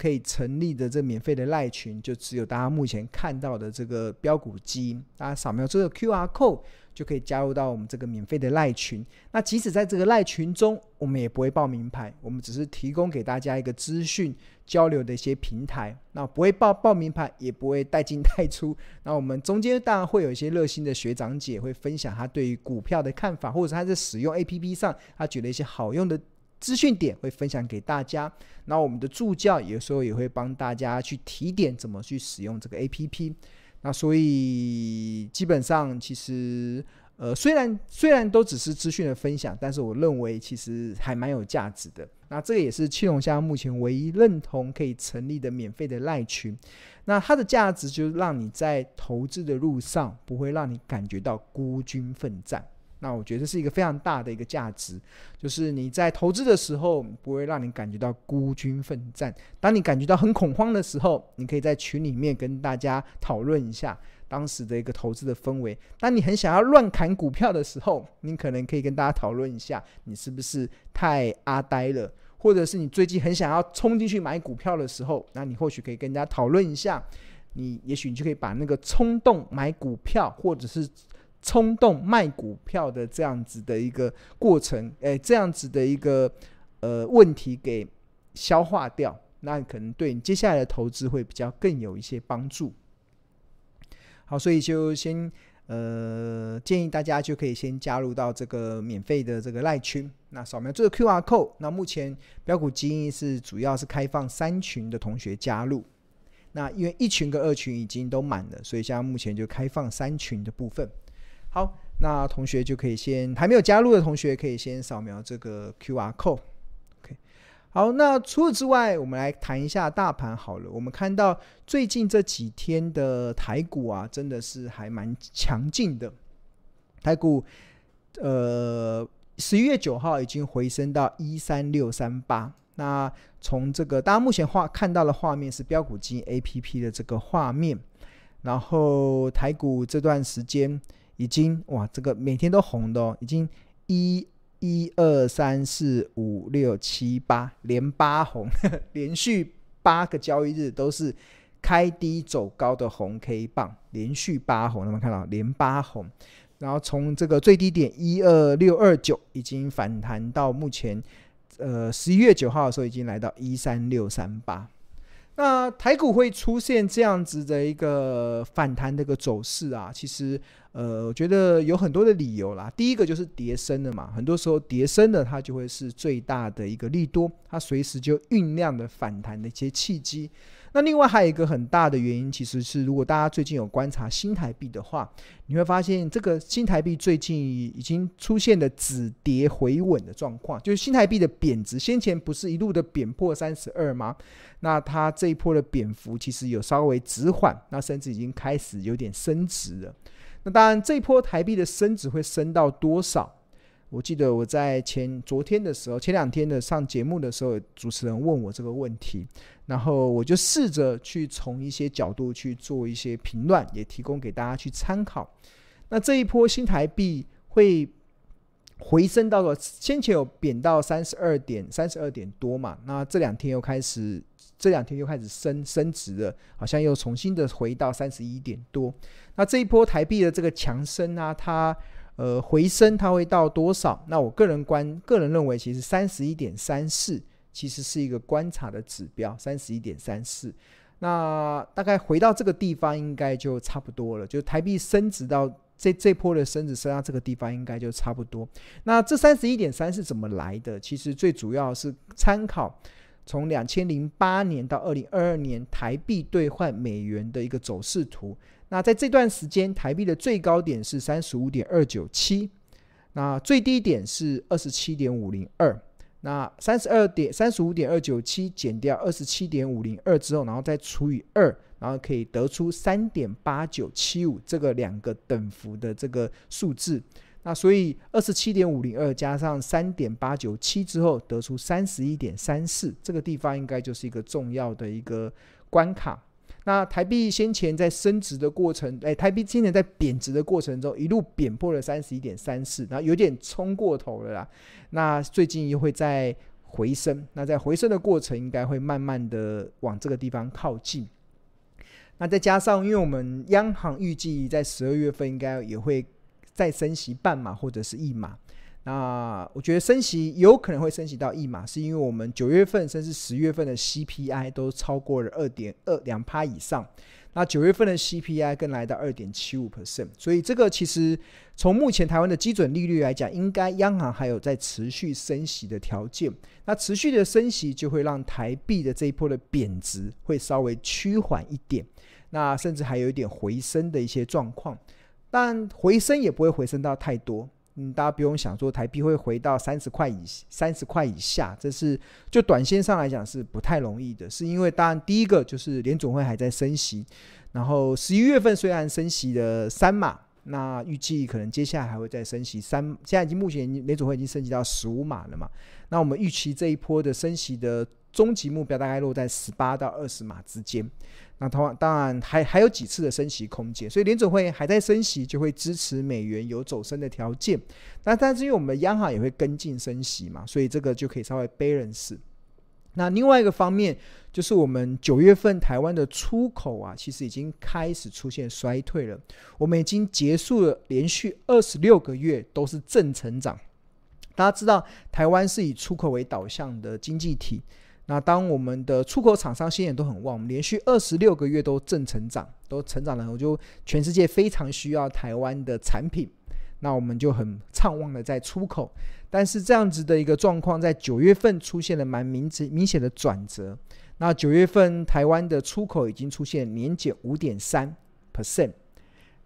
可以成立的这免费的赖群，就只有大家目前看到的这个标股基因，大家扫描这个 QR code。就可以加入到我们这个免费的赖群。那即使在这个赖群中，我们也不会报名牌，我们只是提供给大家一个资讯交流的一些平台。那不会报报名牌，也不会带进带出。那我们中间当然会有一些热心的学长姐会分享他对于股票的看法，或者他在使用 APP 上他觉得一些好用的资讯点会分享给大家。那我们的助教有时候也会帮大家去提点怎么去使用这个 APP。那所以基本上其实，呃，虽然虽然都只是资讯的分享，但是我认为其实还蛮有价值的。那这个也是青龙虾目前唯一认同可以成立的免费的赖群。那它的价值就是让你在投资的路上不会让你感觉到孤军奋战。那我觉得这是一个非常大的一个价值，就是你在投资的时候不会让你感觉到孤军奋战。当你感觉到很恐慌的时候，你可以在群里面跟大家讨论一下当时的一个投资的氛围。当你很想要乱砍股票的时候，你可能可以跟大家讨论一下，你是不是太阿呆了？或者是你最近很想要冲进去买股票的时候，那你或许可以跟大家讨论一下，你也许你就可以把那个冲动买股票，或者是。冲动卖股票的这样子的一个过程，诶，这样子的一个呃问题给消化掉，那可能对你接下来的投资会比较更有一些帮助。好，所以就先呃建议大家就可以先加入到这个免费的这个赖群，那扫描这个 QR code。那目前标股基因是主要是开放三群的同学加入，那因为一群跟二群已经都满了，所以现在目前就开放三群的部分。好，那同学就可以先还没有加入的同学可以先扫描这个 QR code。OK，好，那除此之外，我们来谈一下大盘好了。我们看到最近这几天的台股啊，真的是还蛮强劲的。台股，呃，十一月九号已经回升到一三六三八。那从这个大家目前画看到的画面是标股基 APP 的这个画面，然后台股这段时间。已经哇，这个每天都红的哦，已经一一二三四五六七八连八红呵呵，连续八个交易日都是开低走高的红 K 棒，连续八红，有没有看到连八红？然后从这个最低点一二六二九已经反弹到目前，呃十一月九号的时候已经来到一三六三八。那台股会出现这样子的一个反弹的一个走势啊，其实。呃，我觉得有很多的理由啦。第一个就是跌升的嘛，很多时候跌升的，它就会是最大的一个利多，它随时就酝酿的反弹的一些契机。那另外还有一个很大的原因，其实是如果大家最近有观察新台币的话，你会发现这个新台币最近已经出现了止跌回稳的状况，就是新台币的贬值，先前不是一路的贬破三十二吗？那它这一波的贬幅其实有稍微止缓，那甚至已经开始有点升值了。那当然，这一波台币的升值会升到多少？我记得我在前昨天的时候，前两天的上节目的时候，主持人问我这个问题，然后我就试着去从一些角度去做一些评论，也提供给大家去参考。那这一波新台币会回升到了先前有贬到三十二点三十二点多嘛？那这两天又开始。这两天又开始升升值了，好像又重新的回到三十一点多。那这一波台币的这个强升啊，它呃回升它会到多少？那我个人观个人认为，其实三十一点三四其实是一个观察的指标，三十一点三四。那大概回到这个地方应该就差不多了，就台币升值到这这波的升值升到这个地方应该就差不多。那这三十一点三是怎么来的？其实最主要是参考。从两千零八年到二零二二年，台币兑换美元的一个走势图。那在这段时间，台币的最高点是三十五点二九七，那最低点是二十七点五零二。那三十二点三十五点二九七减掉二十七点五零二之后，然后再除以二，然后可以得出三点八九七五这个两个等幅的这个数字。那所以二十七点五零二加上三点八九七之后，得出三十一点三四，这个地方应该就是一个重要的一个关卡。那台币先前在升值的过程，哎，台币先前在贬值的过程中，一路贬破了三十一点三四，然后有点冲过头了啦。那最近又会再回升。那在回升的过程，应该会慢慢的往这个地方靠近。那再加上，因为我们央行预计在十二月份应该也会再升息半码或者是一码。那我觉得升息有可能会升息到一码，是因为我们九月份甚至十月份的 CPI 都超过了二点二两趴以上。那九月份的 CPI 更来到二点七五 percent，所以这个其实从目前台湾的基准利率来讲，应该央行还有在持续升息的条件。那持续的升息就会让台币的这一波的贬值会稍微趋缓一点，那甚至还有一点回升的一些状况，但回升也不会回升到太多。嗯，大家不用想说台币会回到三十块以三十块以下，这是就短线上来讲是不太容易的。是因为当然第一个就是联总会还在升息，然后十一月份虽然升息了三码，那预计可能接下来还会再升息三，现在已经目前联总会已经升级到十五码了嘛。那我们预期这一波的升息的终极目标大概落在十八到二十码之间。那当然，当然还还有几次的升息空间，所以联准会还在升息，就会支持美元有走升的条件。那但是因为我们的央行也会跟进升息嘛，所以这个就可以稍微 balance。那另外一个方面，就是我们九月份台湾的出口啊，其实已经开始出现衰退了。我们已经结束了连续二十六个月都是正成长。大家知道，台湾是以出口为导向的经济体。那当我们的出口厂商心眼都很旺，我们连续二十六个月都正成长，都成长了，我就全世界非常需要台湾的产品，那我们就很畅旺的在出口。但是这样子的一个状况，在九月份出现了蛮明明显的转折。那九月份台湾的出口已经出现年减五点三 percent，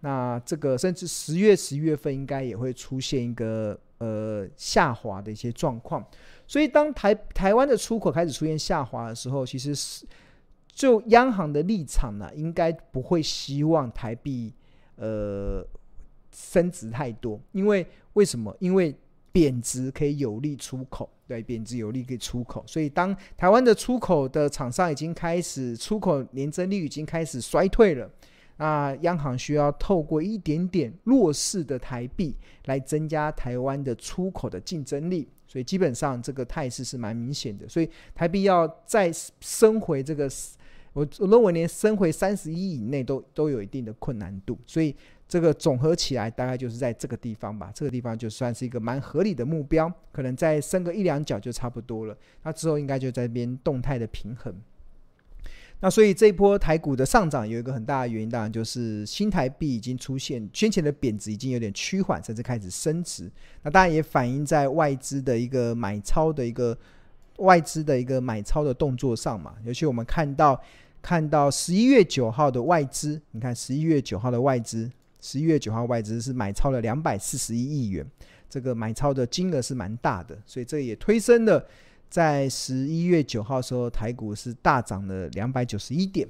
那这个甚至十月、十一月份应该也会出现一个呃下滑的一些状况。所以，当台台湾的出口开始出现下滑的时候，其实是就央行的立场呢，应该不会希望台币呃升值太多，因为为什么？因为贬值可以有利出口，对，贬值有利可以出口。所以，当台湾的出口的厂商已经开始出口年增率已经开始衰退了，那央行需要透过一点点弱势的台币来增加台湾的出口的竞争力。所以基本上这个态势是蛮明显的，所以台币要再升回这个，我我认为连升回三十一以内都都有一定的困难度，所以这个总合起来大概就是在这个地方吧，这个地方就算是一个蛮合理的目标，可能再升个一两角就差不多了，那之后应该就在边动态的平衡。那所以这一波台股的上涨有一个很大的原因，当然就是新台币已经出现先前的贬值已经有点趋缓，甚至开始升值。那当然也反映在外资的一个买超的一个外资的一个买超的动作上嘛。尤其我们看到看到十一月九号的外资，你看十一月九号的外资，十一月九号外资是买超了两百四十一亿元，这个买超的金额是蛮大的，所以这也推升了。在十一月九号时候，台股是大涨了两百九十一点。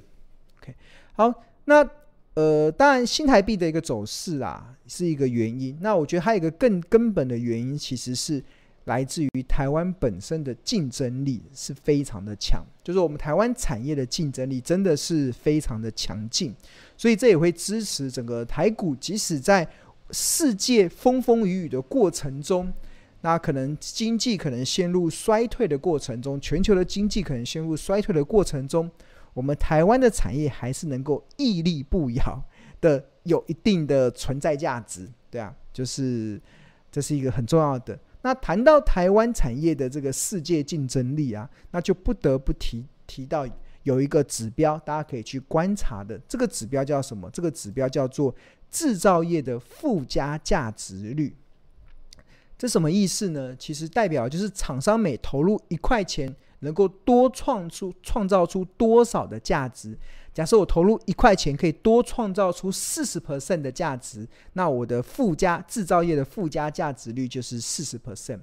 OK，好，那呃，当然新台币的一个走势啊，是一个原因。那我觉得还有一个更根本的原因，其实是来自于台湾本身的竞争力是非常的强，就是我们台湾产业的竞争力真的是非常的强劲，所以这也会支持整个台股，即使在世界风风雨雨的过程中。那可能经济可能陷入衰退的过程中，全球的经济可能陷入衰退的过程中，我们台湾的产业还是能够屹立不摇的，有一定的存在价值，对啊，就是这是一个很重要的。那谈到台湾产业的这个世界竞争力啊，那就不得不提提到有一个指标，大家可以去观察的，这个指标叫什么？这个指标叫做制造业的附加价值率。这什么意思呢？其实代表就是厂商每投入一块钱，能够多创出创造出多少的价值。假设我投入一块钱，可以多创造出四十 percent 的价值，那我的附加制造业的附加价值率就是四十 percent。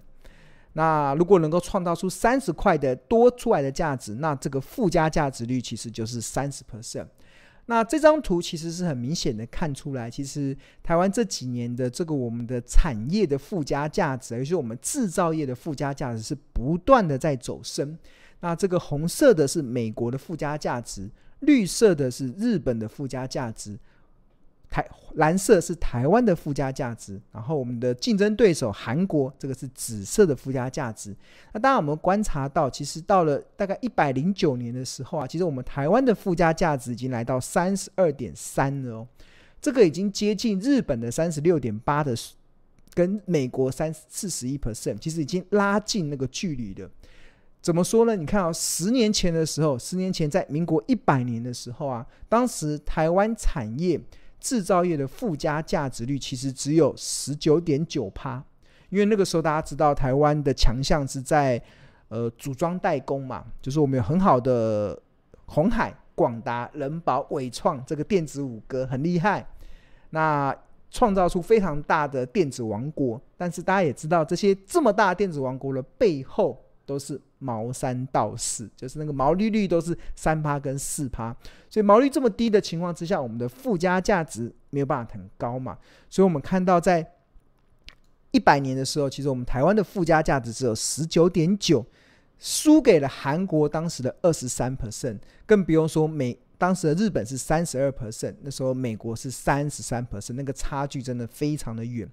那如果能够创造出三十块的多出来的价值，那这个附加价值率其实就是三十 percent。那这张图其实是很明显的看出来，其实台湾这几年的这个我们的产业的附加价值，尤其是我们制造业的附加价值是不断的在走升。那这个红色的是美国的附加价值，绿色的是日本的附加价值，台蓝色是台湾的附加价值，然后我们的竞争对手韩国这个是紫色的附加价值。那当然我们观察到，其实到了大概一百零九年的时候啊，其实我们台湾的附加价值已经来到三十二点三了哦，这个已经接近日本的三十六点八的，跟美国三四十一 percent，其实已经拉近那个距离了。怎么说呢？你看啊、哦，十年前的时候，十年前在民国一百年的时候啊，当时台湾产业。制造业的附加价值率其实只有十九点九趴，因为那个时候大家知道台湾的强项是在呃组装代工嘛，就是我们有很好的红海、广达、人保、伟创这个电子五哥很厉害，那创造出非常大的电子王国。但是大家也知道，这些这么大电子王国的背后都是。毛三到四，就是那个毛利率都是三趴跟四趴，所以毛利这么低的情况之下，我们的附加价值没有办法很高嘛。所以我们看到在一百年的时候，其实我们台湾的附加价值只有十九点九，输给了韩国当时的二十三 percent，更不用说美当时的日本是三十二 percent，那时候美国是三十三 percent，那个差距真的非常的远。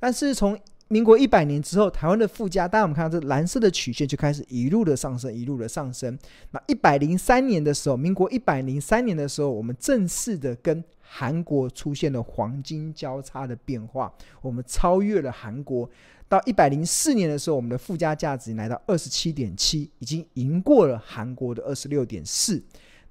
但是从民国一百年之后，台湾的附加，当然我们看到这蓝色的曲线就开始一路的上升，一路的上升。那一百零三年的时候，民国一百零三年的时候，我们正式的跟韩国出现了黄金交叉的变化，我们超越了韩国。到一百零四年的时候，我们的附加价值来到二十七点七，已经赢过了韩国的二十六点四。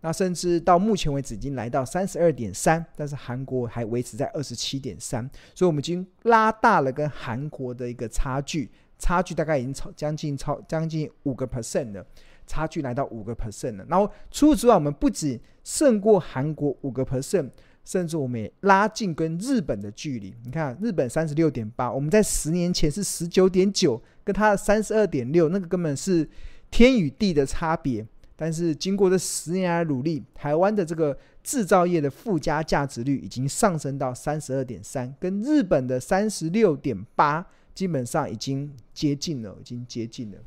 那甚至到目前为止已经来到三十二点三，但是韩国还维持在二十七点三，所以我们已经拉大了跟韩国的一个差距，差距大概已经超将近超将近五个 percent 了，差距来到五个 percent 了。然后除此之外，我们不仅胜过韩国五个 percent，甚至我们也拉近跟日本的距离。你看日本三十六点八，我们在十年前是十九点九，跟它三十二点六，那个根本是天与地的差别。但是经过这十年来努力，台湾的这个制造业的附加价值率已经上升到三十二点三，跟日本的三十六点八基本上已经接近了，已经接近了。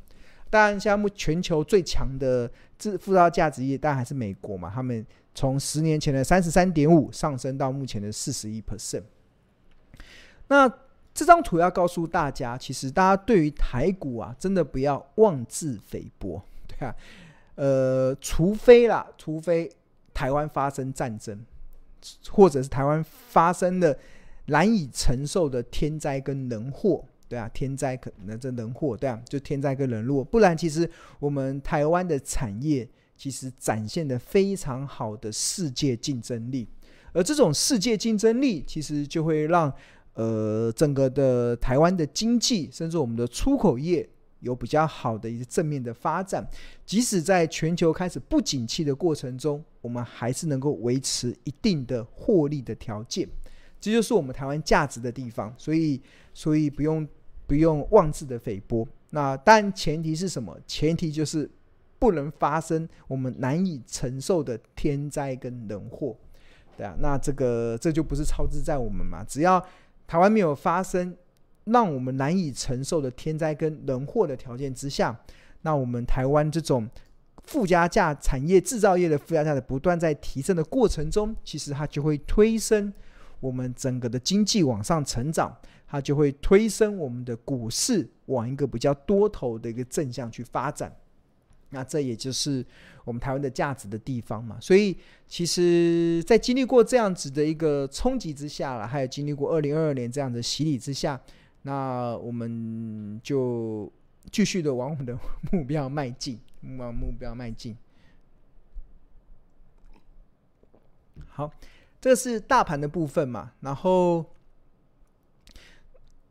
当然，现在目全球最强的制附加价值业，当然还是美国嘛，他们从十年前的三十三点五上升到目前的四十一 percent。那这张图要告诉大家，其实大家对于台股啊，真的不要妄自菲薄，对啊。呃，除非啦，除非台湾发生战争，或者是台湾发生了难以承受的天灾跟人祸，对啊，天灾可能这人祸，对啊，就天灾跟人祸，不然其实我们台湾的产业其实展现的非常好的世界竞争力，而这种世界竞争力其实就会让呃整个的台湾的经济，甚至我们的出口业。有比较好的一个正面的发展，即使在全球开始不景气的过程中，我们还是能够维持一定的获利的条件，这就是我们台湾价值的地方。所以，所以不用不用妄自的菲薄。那但前提是什么？前提就是不能发生我们难以承受的天灾跟人祸，对啊。那这个这就不是操之在我们嘛？只要台湾没有发生。让我们难以承受的天灾跟人祸的条件之下，那我们台湾这种附加价产业制造业的附加价的不断在提升的过程中，其实它就会推升我们整个的经济往上成长，它就会推升我们的股市往一个比较多头的一个正向去发展。那这也就是我们台湾的价值的地方嘛。所以，其实，在经历过这样子的一个冲击之下了，还有经历过二零二二年这样的洗礼之下。那我们就继续的往我们的 目标迈进，往目标迈进。好，这是大盘的部分嘛。然后，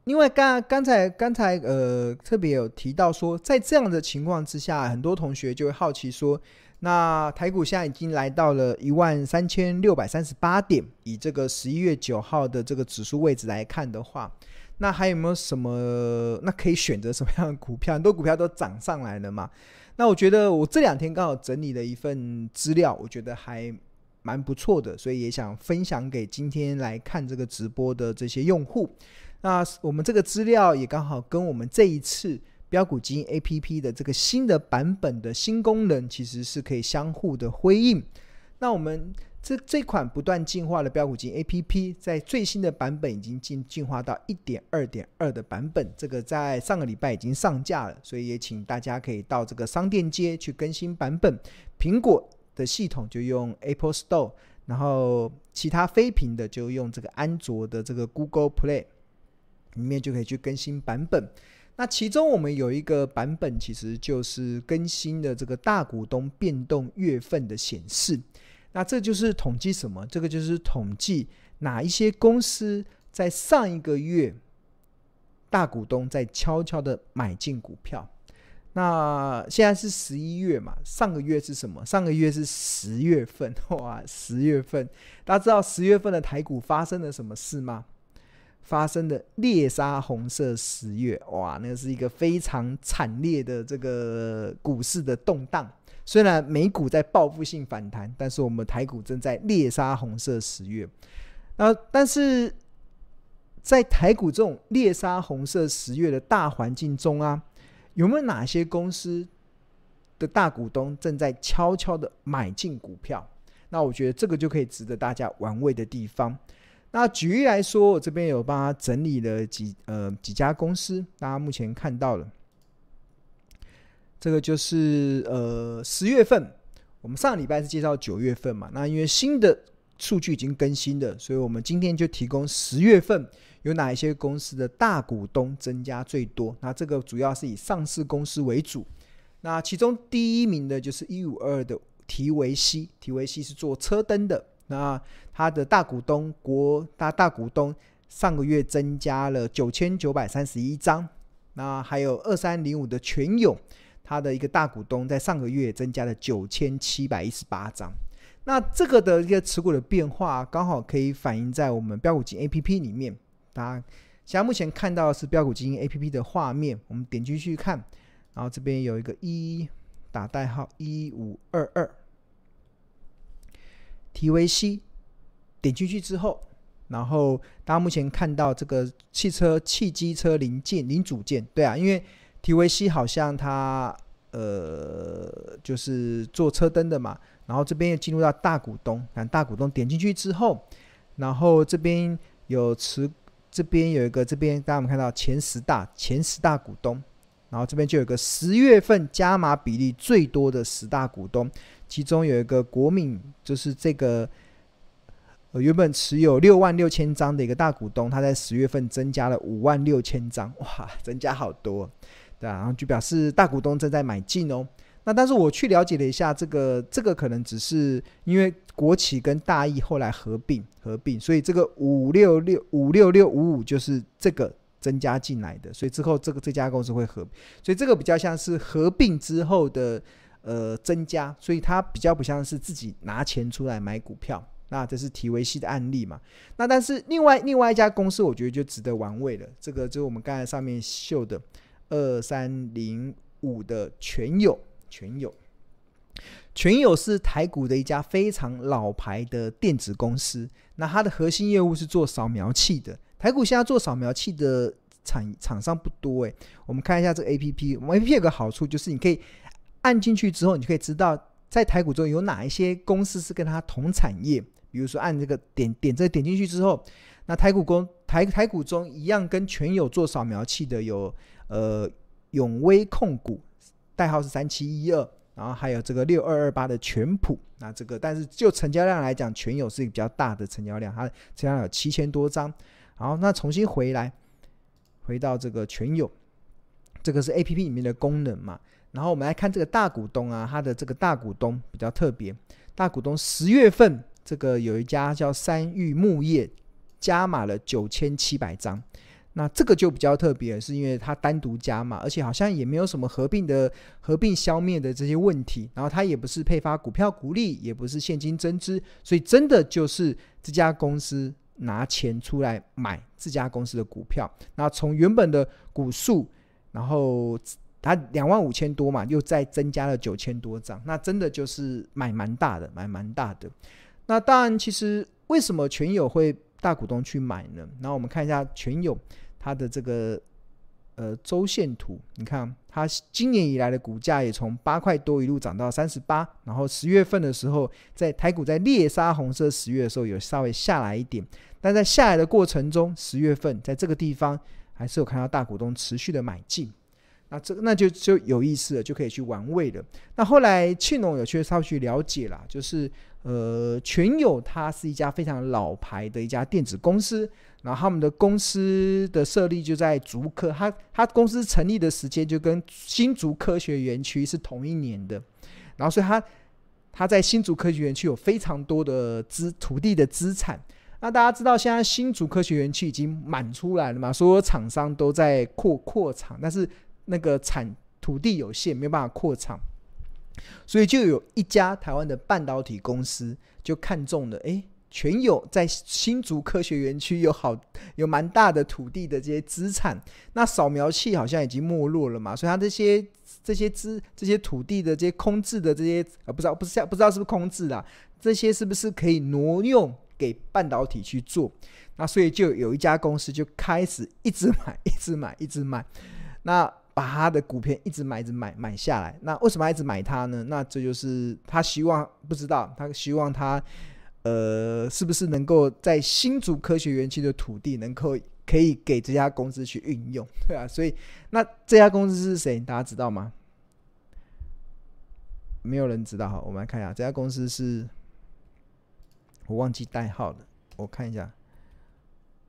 因为刚刚才刚才呃特别有提到说，在这样的情况之下，很多同学就会好奇说，那台股现在已经来到了一万三千六百三十八点，以这个十一月九号的这个指数位置来看的话。那还有没有什么？那可以选择什么样的股票？很多股票都涨上来了嘛。那我觉得我这两天刚好整理了一份资料，我觉得还蛮不错的，所以也想分享给今天来看这个直播的这些用户。那我们这个资料也刚好跟我们这一次标股基金 APP 的这个新的版本的新功能，其实是可以相互的辉映。那我们。这这款不断进化的标股金 APP，在最新的版本已经进进化到一点二点二的版本，这个在上个礼拜已经上架了，所以也请大家可以到这个商店街去更新版本。苹果的系统就用 Apple Store，然后其他非屏的就用这个安卓的这个 Google Play，里面就可以去更新版本。那其中我们有一个版本，其实就是更新的这个大股东变动月份的显示。那这就是统计什么？这个就是统计哪一些公司在上一个月大股东在悄悄的买进股票。那现在是十一月嘛？上个月是什么？上个月是十月份。哇，十月份，大家知道十月份的台股发生了什么事吗？发生的猎杀红色十月，哇，那是一个非常惨烈的这个股市的动荡。虽然美股在报复性反弹，但是我们台股正在猎杀红色十月。那但是在台股这种猎杀红色十月的大环境中啊，有没有哪些公司的大股东正在悄悄的买进股票？那我觉得这个就可以值得大家玩味的地方。那举例来说，我这边有帮他整理了几呃几家公司，大家目前看到了。这个就是呃十月份，我们上礼拜是介绍九月份嘛，那因为新的数据已经更新了，所以我们今天就提供十月份有哪一些公司的大股东增加最多。那这个主要是以上市公司为主，那其中第一名的就是一五二的提维西，提维西是做车灯的，那它的大股东国大大股东上个月增加了九千九百三十一张，那还有二三零五的全友。他的一个大股东在上个月增加了九千七百一十八张，那这个的一个持股的变化刚好可以反映在我们标股金 A P P 里面。大家现在目前看到的是标股金 A P P 的画面，我们点进去看，然后这边有一个一打代号一五二二，TVC，，点进去之后，然后大家目前看到这个汽车汽机车零件零组件，对啊，因为。TVC 好像他呃就是做车灯的嘛，然后这边又进入到大股东，看大股东点进去之后，然后这边有持这边有一个这边大家有没有看到前十大前十大股东，然后这边就有个十月份加码比例最多的十大股东，其中有一个国敏就是这个呃原本持有六万六千张的一个大股东，他在十月份增加了五万六千张，哇，增加好多。然后就表示大股东正在买进哦。那但是我去了解了一下，这个这个可能只是因为国企跟大益后来合并合并，所以这个五六六五六六五五就是这个增加进来的，所以之后这个这家公司会合，所以这个比较像是合并之后的呃增加，所以它比较不像是自己拿钱出来买股票。那这是提维西的案例嘛？那但是另外另外一家公司，我觉得就值得玩味了。这个就是我们刚才上面秀的。二三零五的全友，全友，全友是台股的一家非常老牌的电子公司。那它的核心业务是做扫描器的。台股现在做扫描器的厂厂商不多诶。我们看一下这个 A P P，我们 A P P 有个好处就是你可以按进去之后，你就可以知道在台股中有哪一些公司是跟它同产业。比如说按这个点点这点进去之后，那台股公台台股中一样跟全友做扫描器的有。呃，永威控股代号是三七一二，然后还有这个六二二八的全普，那这个但是就成交量来讲，全友是一个比较大的成交量，它成交量有七千多张。好，那重新回来，回到这个全友，这个是 A P P 里面的功能嘛？然后我们来看这个大股东啊，它的这个大股东比较特别，大股东十月份这个有一家叫三玉木业，加码了九千七百张。那这个就比较特别，是因为它单独加嘛，而且好像也没有什么合并的合并消灭的这些问题。然后它也不是配发股票股利，也不是现金增资，所以真的就是这家公司拿钱出来买这家公司的股票。那从原本的股数，然后它两万五千多嘛，又再增加了九千多张，那真的就是买蛮大的，买蛮大的。那当然，其实为什么全友会大股东去买呢？然后我们看一下全友。它的这个呃周线图，你看它今年以来的股价也从八块多一路涨到三十八，然后十月份的时候，在台股在猎杀红色十月的时候有稍微下来一点，但在下来的过程中，十月份在这个地方还是有看到大股东持续的买进。那这那就就有意思了，就可以去玩味了。那后来庆隆有去稍微去了解啦，就是呃全友它是一家非常老牌的一家电子公司，然后他们的公司的设立就在竹科，它它公司成立的时间就跟新竹科学园区是同一年的，然后所以它它在新竹科学园区有非常多的资土地的资产。那大家知道现在新竹科学园区已经满出来了嘛，所有厂商都在扩扩厂，但是那个产土地有限，没有办法扩厂，所以就有一家台湾的半导体公司就看中了，哎，全有在新竹科学园区有好有蛮大的土地的这些资产，那扫描器好像已经没落了嘛，所以它这些这些资这些土地的这些空置的这些呃不知道不是不知道是不是空置的，这些是不是可以挪用给半导体去做？那所以就有一家公司就开始一直买，一直买，一直买，那。把他的股票一直买，一直买，买下来。那为什么一直买它呢？那这就是他希望，不知道他希望他，呃，是不是能够在新竹科学园区的土地能够可以给这家公司去运用，对啊。所以那这家公司是谁？大家知道吗？没有人知道。好，我们来看一下这家公司是，我忘记代号了，我看一下。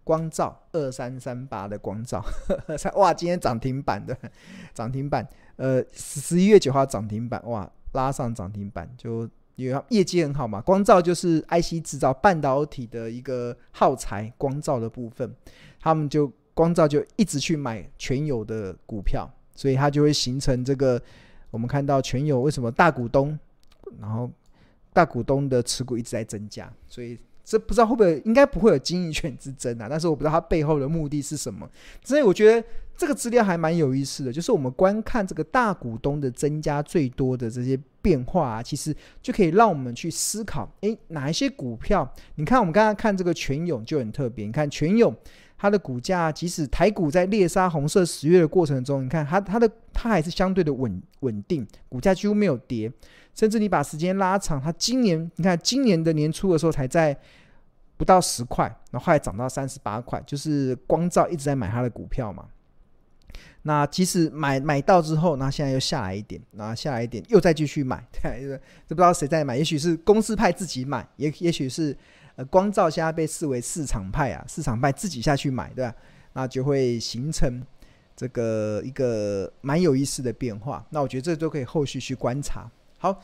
光照二三三八的光照，哇，今天涨停板的涨停板，呃，十一月九号涨停板，哇，拉上涨停板，就因为业绩很好嘛。光照就是 IC 制造半导体的一个耗材，光照的部分，他们就光照就一直去买全友的股票，所以它就会形成这个，我们看到全友为什么大股东，然后大股东的持股一直在增加，所以。这不知道会不会，应该不会有经营权之争啊。但是我不知道它背后的目的是什么。所以我觉得这个资料还蛮有意思的，就是我们观看这个大股东的增加最多的这些变化啊，其实就可以让我们去思考：诶，哪一些股票？你看我们刚刚看这个全勇就很特别。你看全勇它的股价，即使台股在猎杀红色十月的过程中，你看它它的它还是相对的稳稳定，股价几乎没有跌。甚至你把时间拉长，它今年你看今年的年初的时候才在不到十块，然后后来涨到三十八块，就是光照一直在买它的股票嘛。那即使买买到之后，那现在又下来一点，那下来一点又再继续买，对，这不知道谁在买，也许是公司派自己买，也也许是呃光照现在被视为市场派啊，市场派自己下去买，对吧？那就会形成这个一个蛮有意思的变化。那我觉得这都可以后续去观察。好，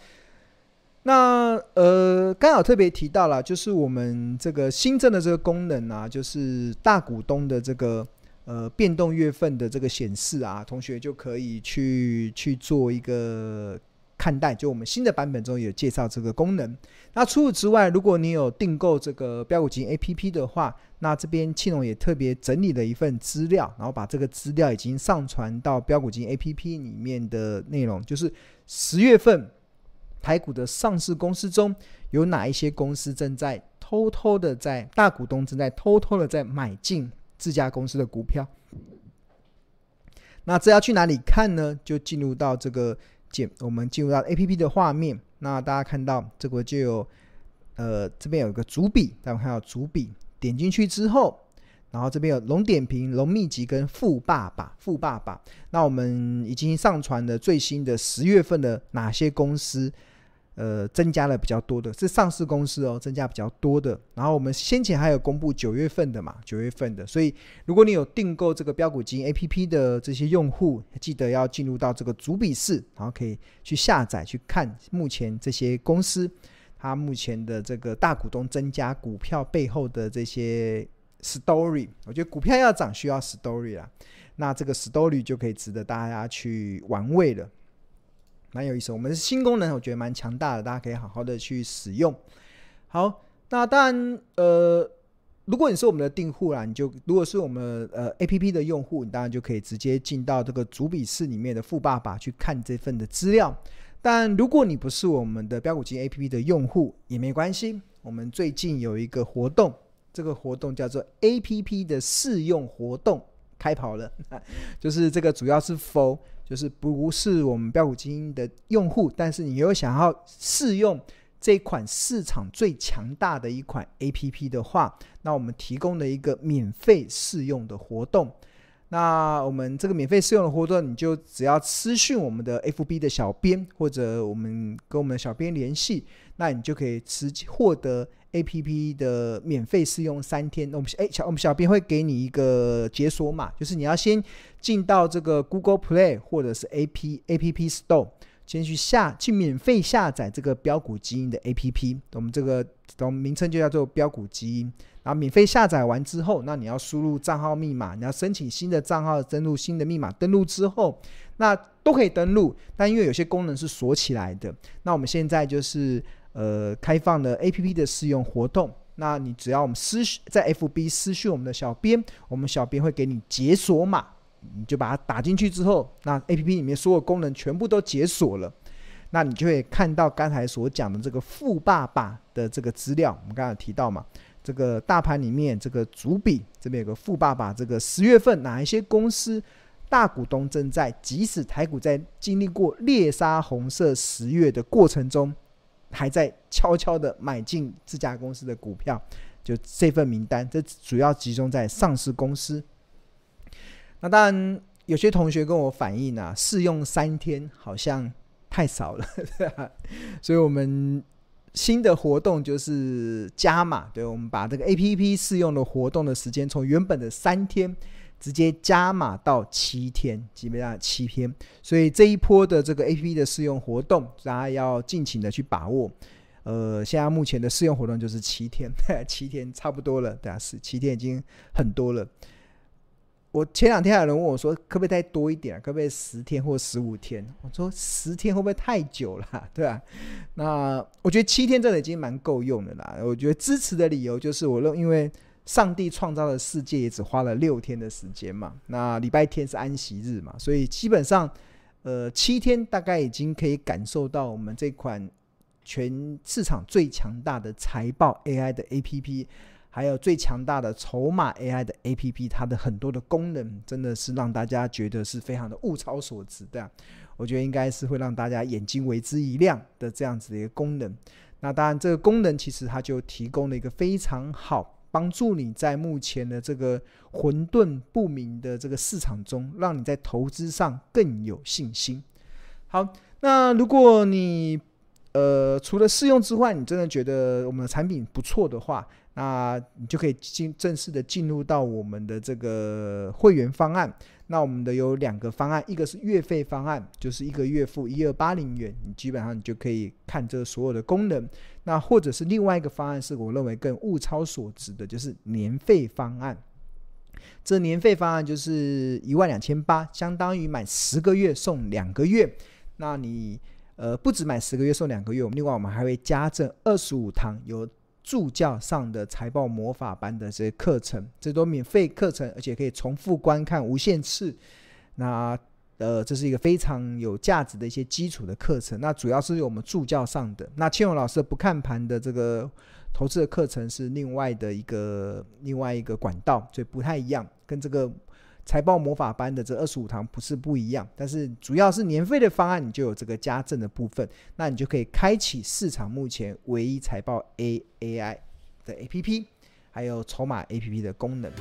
那呃，刚好特别提到了，就是我们这个新增的这个功能啊，就是大股东的这个呃变动月份的这个显示啊，同学就可以去去做一个看待。就我们新的版本中有介绍这个功能。那除此之外，如果你有订购这个标股金 APP 的话，那这边庆隆也特别整理了一份资料，然后把这个资料已经上传到标股金 APP 里面的内容，就是十月份。台股的上市公司中有哪一些公司正在偷偷的在大股东正在偷偷的在买进这家公司的股票？那这要去哪里看呢？就进入到这个简，我们进入到 APP 的画面。那大家看到这个就有，呃，这边有一个主笔，大家看到主笔，点进去之后，然后这边有龙点评、龙秘籍跟富爸爸、富爸爸。那我们已经上传了最新的十月份的哪些公司？呃，增加了比较多的，是上市公司哦，增加比较多的。然后我们先前还有公布九月份的嘛，九月份的。所以如果你有订购这个标股基金 APP 的这些用户，记得要进入到这个主笔室，然后可以去下载去看目前这些公司它目前的这个大股东增加股票背后的这些 story。我觉得股票要涨需要 story 啊，那这个 story 就可以值得大家去玩味了。蛮有意思，我们是新功能，我觉得蛮强大的，大家可以好好的去使用。好，那当然，呃，如果你是我们的订户啦，你就如果是我们呃 APP 的用户，你当然就可以直接进到这个主笔室里面的富爸爸去看这份的资料。但如果你不是我们的标股金 APP 的用户，也没关系，我们最近有一个活动，这个活动叫做 APP 的试用活动。开跑了，就是这个主要是 for 就是不是我们标股基金的用户，但是你又想要试用这款市场最强大的一款 APP 的话，那我们提供了一个免费试用的活动。那我们这个免费试用的活动，你就只要私讯我们的 FB 的小编，或者我们跟我们的小编联系，那你就可以直接获得 APP 的免费试用三天。那我们哎小我们小编会给你一个解锁码，就是你要先进到这个 Google Play 或者是 AP APP Store。先去下去免费下载这个标股基因的 APP，我们这个我们名称就叫做标股基因。然后免费下载完之后，那你要输入账号密码，你要申请新的账号，登录新的密码，登录之后，那都可以登录。但因为有些功能是锁起来的，那我们现在就是呃开放的 APP 的试用活动。那你只要我们私在 FB 私讯我们的小编，我们小编会给你解锁码。你就把它打进去之后，那 APP 里面所有功能全部都解锁了，那你就会看到刚才所讲的这个富爸爸的这个资料。我们刚才提到嘛，这个大盘里面这个主笔这边有个富爸爸，这个十月份哪一些公司大股东正在，即使台股在经历过猎杀红色十月的过程中，还在悄悄的买进这家公司的股票，就这份名单，这主要集中在上市公司。那当然，有些同学跟我反映啊，试用三天好像太少了，所以我们新的活动就是加码，对，我们把这个 APP 试用的活动的时间从原本的三天直接加码到七天，基本上七天。所以这一波的这个 APP 的试用活动，大家要尽情的去把握。呃，现在目前的试用活动就是七天，七天差不多了，对啊，是七天已经很多了。我前两天还有人问我说，可不可以再多一点？可不可以十天或十五天？我说十天会不会太久了？对吧？那我觉得七天真的已经蛮够用的啦。我觉得支持的理由就是，我认因为上帝创造的世界也只花了六天的时间嘛。那礼拜天是安息日嘛，所以基本上，呃，七天大概已经可以感受到我们这款全市场最强大的财报 AI 的 APP。还有最强大的筹码 AI 的 APP，它的很多的功能真的是让大家觉得是非常的物超所值的。我觉得应该是会让大家眼睛为之一亮的这样子的一个功能。那当然，这个功能其实它就提供了一个非常好帮助你在目前的这个混沌不明的这个市场中，让你在投资上更有信心。好，那如果你呃除了试用之外，你真的觉得我们的产品不错的话，那你就可以进正式的进入到我们的这个会员方案。那我们的有两个方案，一个是月费方案，就是一个月付一二八零元，你基本上你就可以看这所有的功能。那或者是另外一个方案，是我认为更物超所值的，就是年费方案。这年费方案就是一万两千八，相当于买十个月送两个月。那你呃不止买十个月送两个月，我们另外我们还会加赠二十五堂有。助教上的财报魔法班的这些课程，这都免费课程，而且可以重复观看无限次。那呃，这是一个非常有价值的一些基础的课程。那主要是由我们助教上的。那千勇老师不看盘的这个投资的课程是另外的一个另外一个管道，所以不太一样，跟这个。财报魔法班的这二十五堂不是不一样，但是主要是年费的方案，你就有这个加赠的部分，那你就可以开启市场目前唯一财报 A AI 的 APP，还有筹码 APP 的功能。